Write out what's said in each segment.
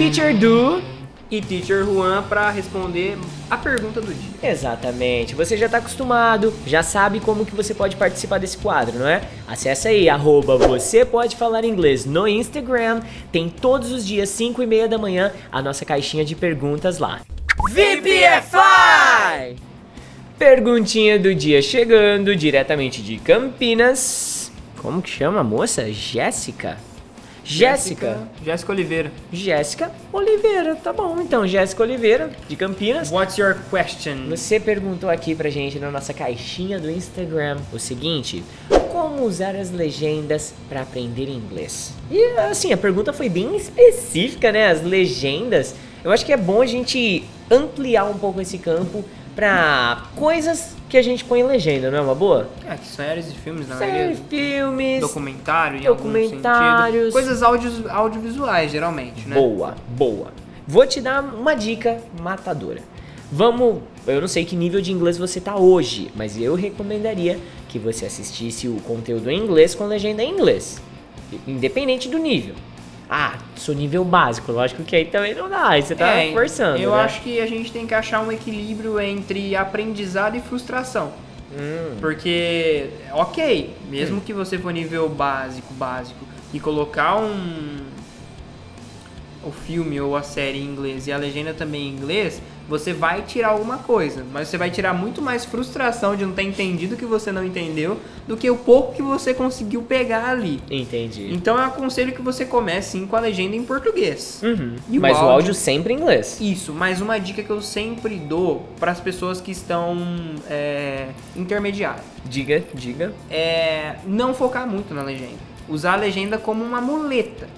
Teacher Du e Teacher Juan para responder a pergunta do dia. Exatamente. Você já está acostumado, já sabe como que você pode participar desse quadro, não é? Acesse aí, arroba você pode falar inglês no Instagram. Tem todos os dias, 5 e meia da manhã, a nossa caixinha de perguntas lá. VPFI! Perguntinha do dia chegando diretamente de Campinas. Como que chama a moça? Jéssica? Jéssica. Jéssica Oliveira. Jéssica Oliveira, tá bom. Então, Jéssica Oliveira, de Campinas. What's your question? Você perguntou aqui pra gente na nossa caixinha do Instagram o seguinte: como usar as legendas para aprender inglês? E assim, a pergunta foi bem específica, né? As legendas. Eu acho que é bom a gente ampliar um pouco esse campo pra coisas que a gente põe em legenda, não é uma boa? É, que séries e filmes, na Séries, filmes, Documentário, em documentários, coisas audios, audiovisuais, geralmente, né? Boa, boa. Vou te dar uma dica matadora. Vamos, eu não sei que nível de inglês você tá hoje, mas eu recomendaria que você assistisse o conteúdo em inglês com legenda em inglês, independente do nível. Ah, sou nível básico, lógico que aí também não dá, aí você tá é, forçando. Eu né? acho que a gente tem que achar um equilíbrio entre aprendizado e frustração. Hum. Porque, ok, mesmo hum. que você for nível básico, básico, e colocar um. o filme ou a série em inglês e a legenda também em inglês, você vai tirar alguma coisa, mas você vai tirar muito mais frustração de não ter entendido o que você não entendeu do que o pouco que você conseguiu pegar ali. Entendi. Então eu aconselho que você comece sim com a legenda em português. Uhum. mas o áudio... o áudio sempre em inglês. Isso, mas uma dica que eu sempre dou para as pessoas que estão é, intermediárias. Diga, diga. É não focar muito na legenda. Usar a legenda como uma muleta.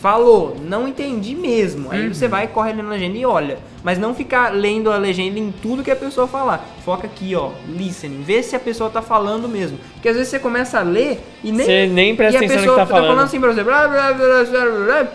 Falou, não entendi mesmo. Aí uhum. você vai, corre ali na legenda e olha. Mas não ficar lendo a legenda em tudo que a pessoa falar. Foca aqui, ó, listening. Vê se a pessoa tá falando mesmo. Porque às vezes você começa a ler e nem. Você nem presta atenção no que tá, tá falando. falando assim pra você. Blá, blá, blá, blá, blá,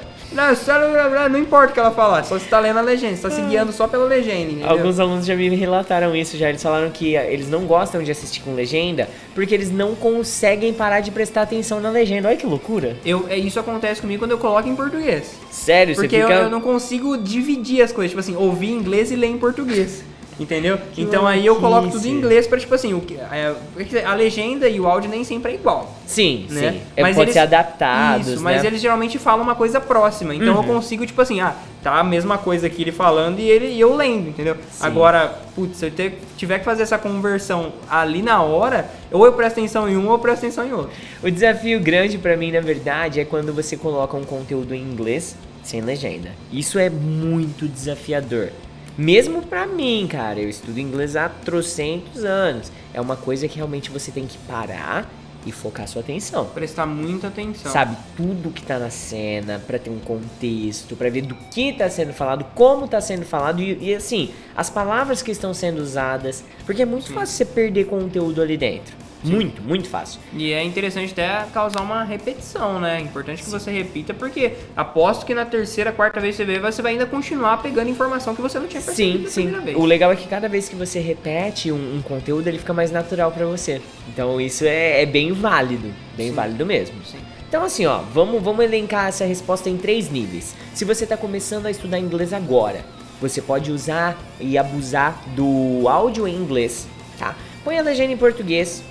não importa o que ela falar, só você tá lendo a legenda, você tá se ah. guiando só pela legenda, entendeu? Alguns alunos já me relataram isso já, eles falaram que eh, eles não gostam de assistir com legenda porque eles não conseguem parar de prestar atenção na legenda. Olha que loucura. Eu, é, isso acontece comigo quando eu coloco em português. Sério? Porque você fica... eu, eu não consigo dividir as coisas, tipo assim, ouvir inglês e ler em português. Entendeu? Que então aí eu coloco tudo em inglês para tipo assim, o que, é, a legenda e o áudio nem sempre é igual. Sim, né? sim. É, mas pode eles, ser adaptados, Isso, mas né? eles geralmente falam uma coisa próxima. Então uhum. eu consigo, tipo assim, ah, tá a mesma coisa aqui ele falando e ele e eu lendo, entendeu? Sim. Agora, putz, se eu ter, tiver que fazer essa conversão ali na hora, ou eu presto atenção em um ou eu presto atenção em outro. O desafio grande para mim, na verdade, é quando você coloca um conteúdo em inglês sem legenda. Isso é muito desafiador. Mesmo para mim, cara, eu estudo inglês há trocentos anos. É uma coisa que realmente você tem que parar e focar sua atenção. Prestar muita atenção. Sabe, tudo que tá na cena, para ter um contexto, para ver do que tá sendo falado, como tá sendo falado e, e, assim, as palavras que estão sendo usadas. Porque é muito Sim. fácil você perder conteúdo ali dentro. Muito, muito fácil. E é interessante até causar uma repetição, né? É importante que Sim. você repita, porque aposto que na terceira, quarta vez que você vê, você vai ainda continuar pegando informação que você não tinha percebido sim, sim. Vez. O legal é que cada vez que você repete um, um conteúdo, ele fica mais natural para você. Então isso é, é bem válido, bem sim. válido mesmo. Sim. Então assim, ó, vamos, vamos elencar essa resposta em três níveis. Se você está começando a estudar inglês agora, você pode usar e abusar do áudio em inglês, tá? Põe a legenda em português,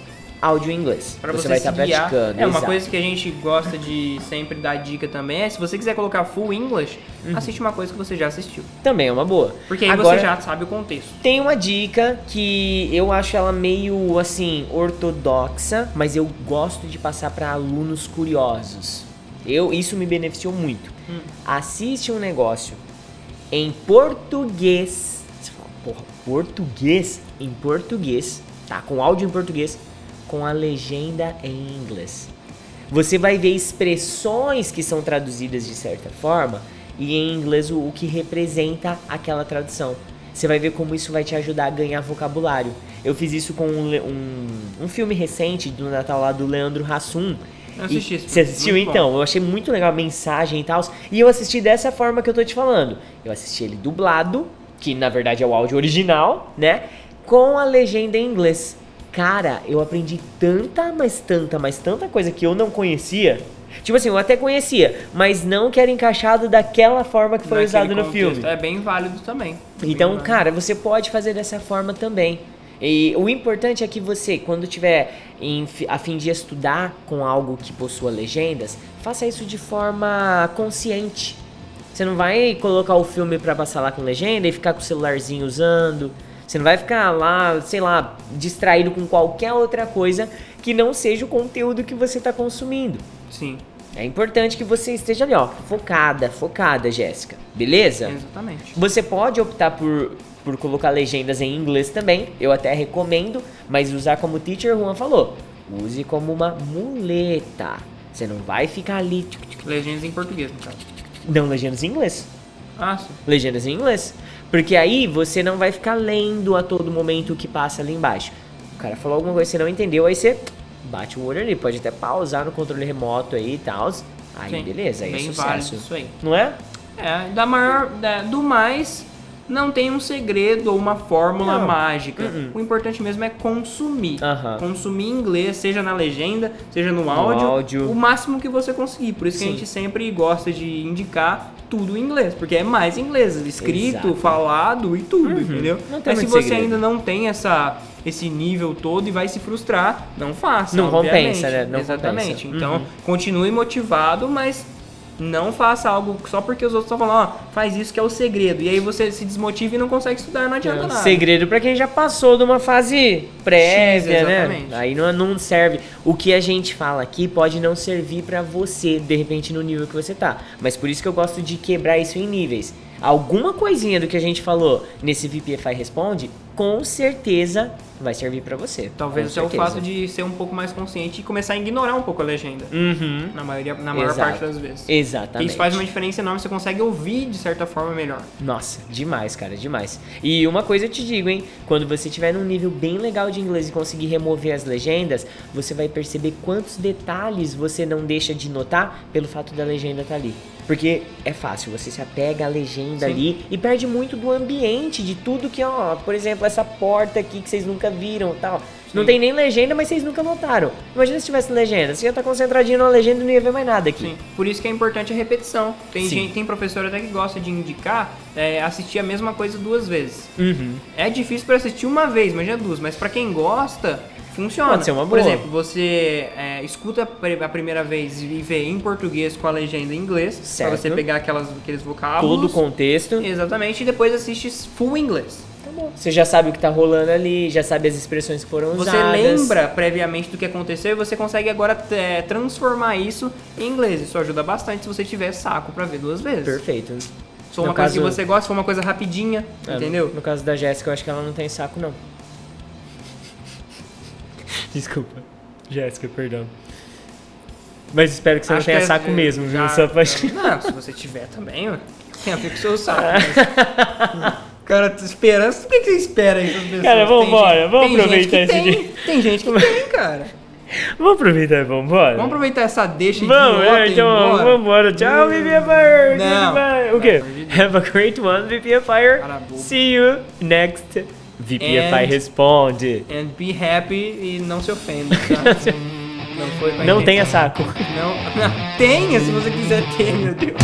áudio em inglês. Pra você, você vai estar tá praticando. É, uma exato. coisa que a gente gosta de sempre dar dica também é, se você quiser colocar full English, uhum. assiste uma coisa que você já assistiu. Também é uma boa. Porque aí Agora, você já sabe o contexto. Tem uma dica que eu acho ela meio, assim, ortodoxa, mas eu gosto de passar para alunos curiosos. Eu, isso me beneficiou muito. Hum. Assiste um negócio em português. Você fala, porra, português? Em português, tá? Com áudio em português com a legenda em inglês. Você vai ver expressões que são traduzidas de certa forma e em inglês o, o que representa aquela tradução. Você vai ver como isso vai te ajudar a ganhar vocabulário. Eu fiz isso com um, um, um filme recente do Natal lá do Leandro Hassum. Eu assisti Você assistiu então? Bom. Eu achei muito legal a mensagem e tal. E eu assisti dessa forma que eu tô te falando. Eu assisti ele dublado, que na verdade é o áudio original, né? Com a legenda em inglês. Cara, eu aprendi tanta, mas tanta, mas tanta coisa que eu não conhecia. Tipo assim, eu até conhecia, mas não que era encaixado daquela forma que foi Naquele usado no contexto. filme. É bem válido também. Então, válido. cara, você pode fazer dessa forma também. E o importante é que você, quando tiver em, a fim de estudar com algo que possua legendas, faça isso de forma consciente. Você não vai colocar o filme pra passar lá com legenda e ficar com o celularzinho usando. Você não vai ficar lá, sei lá, distraído com qualquer outra coisa que não seja o conteúdo que você tá consumindo. Sim, É importante que você esteja ali, ó, focada, focada, Jéssica. Beleza? exatamente. Você pode optar por, por colocar legendas em inglês também, eu até recomendo, mas usar como Teacher Juan falou, use como uma muleta. Você não vai ficar ali. Legendas em português, no caso. Não, legendas em inglês. Ah, sim. Legendas em inglês. Porque aí você não vai ficar lendo a todo momento o que passa ali embaixo. O cara falou alguma coisa que você não entendeu, aí você bate o olho ali. Pode até pausar no controle remoto aí e tal. Aí Sim. beleza, aí é válido sucesso. isso aí. Não é? É, da maior. da- do mais, não tem um segredo ou uma fórmula Não. mágica. Uh-uh. O importante mesmo é consumir. Aham. Consumir inglês, seja na legenda, seja no áudio, áudio. o máximo que você conseguir. Por isso que a Sim. gente sempre gosta de indicar tudo em inglês, porque é mais inglês, escrito, Exato. falado e tudo, Uhum. entendeu? Mas se você segredo. ainda não tem essa esse nível todo e vai se frustrar, não faça. Não obviamente. compensa, né? Não Exatamente. compensa. Então, Uhum. continue motivado, mas não faça algo só porque os outros estão falando, ó, faz isso que é o segredo. E aí você se desmotiva e não consegue estudar, não adianta É nada. segredo pra quem já passou de uma fase prévia, X, né? Aí não, não serve. O que a gente fala aqui pode não servir pra você, de repente, no nível que você tá. Mas por isso que eu gosto de quebrar isso em níveis. Alguma coisinha do que a gente falou nesse VPFI Responde, com certeza vai servir pra você. Talvez até o fato de ser um pouco mais consciente e começar a ignorar um pouco a legenda. Uhum. Na, maioria, na maior Exato. parte das vezes. Exatamente. isso faz uma diferença enorme, você consegue ouvir de certa forma melhor. Nossa, demais, cara, demais. E uma coisa eu te digo, hein? Quando você tiver num nível bem legal de inglês e conseguir remover as legendas, você vai perceber quantos detalhes você não deixa de notar pelo fato da legenda estar ali. Porque é fácil, você se apega à legenda Sim. ali e perde muito do ambiente, de tudo que, ó, por exemplo, essa porta aqui que vocês nunca viram tal. Não Sim. tem nem legenda, mas vocês nunca notaram. Imagina se tivesse legenda, você ia estar concentradinho na legenda e não ia ver mais nada aqui. Sim. Por isso que é importante a repetição. Tem, gente, tem professor até que gosta de indicar é, assistir a mesma coisa duas vezes. Uhum. É difícil para assistir uma vez, mas já duas. Mas para quem gosta, funciona. Pode ser uma Por boa. exemplo, você é, escuta a pri- a primeira vez e vê em português com a legenda em inglês, Certo. você pegar aquelas, aqueles Todo vocábulos. o contexto. Exatamente, e depois assiste full inglês. Tá bom. Você já sabe o que tá rolando ali, já sabe as expressões que foram Você usadas. lembra previamente do que aconteceu e você consegue agora é, transformar isso em inglês. Isso ajuda bastante se você tiver saco para ver duas vezes. Perfeito. Se for No uma coisa que caso- você gosta, se for uma coisa rapidinha, É, entendeu? No caso da Jéssica, eu acho que ela não tem saco, não. Desculpa. Jéssica, perdão. Mas espero que você Acho não tenha que é- saco mesmo, viu? já- Só pra... Não, se você tiver também, ó, tem a ver com o seu saco. mas- Cara, tu espera. Por que que você espera aí pessoas? Cara, vambora, gente- vamos aproveitar esse tem, dia. Tem gente que tem, cara. Vamos aproveitar e vambora? Vamos aproveitar essa deixa Vamos, idiota é, e ir então vamos embora. Tchau, VPFire! Não. O quê? De. Have a great one, VPFire. See you next VPFI And- Responde. And be happy e não se ofenda, tá? não foi Não tenha saco. Não, não, tenha se você quiser ter, meu Deus.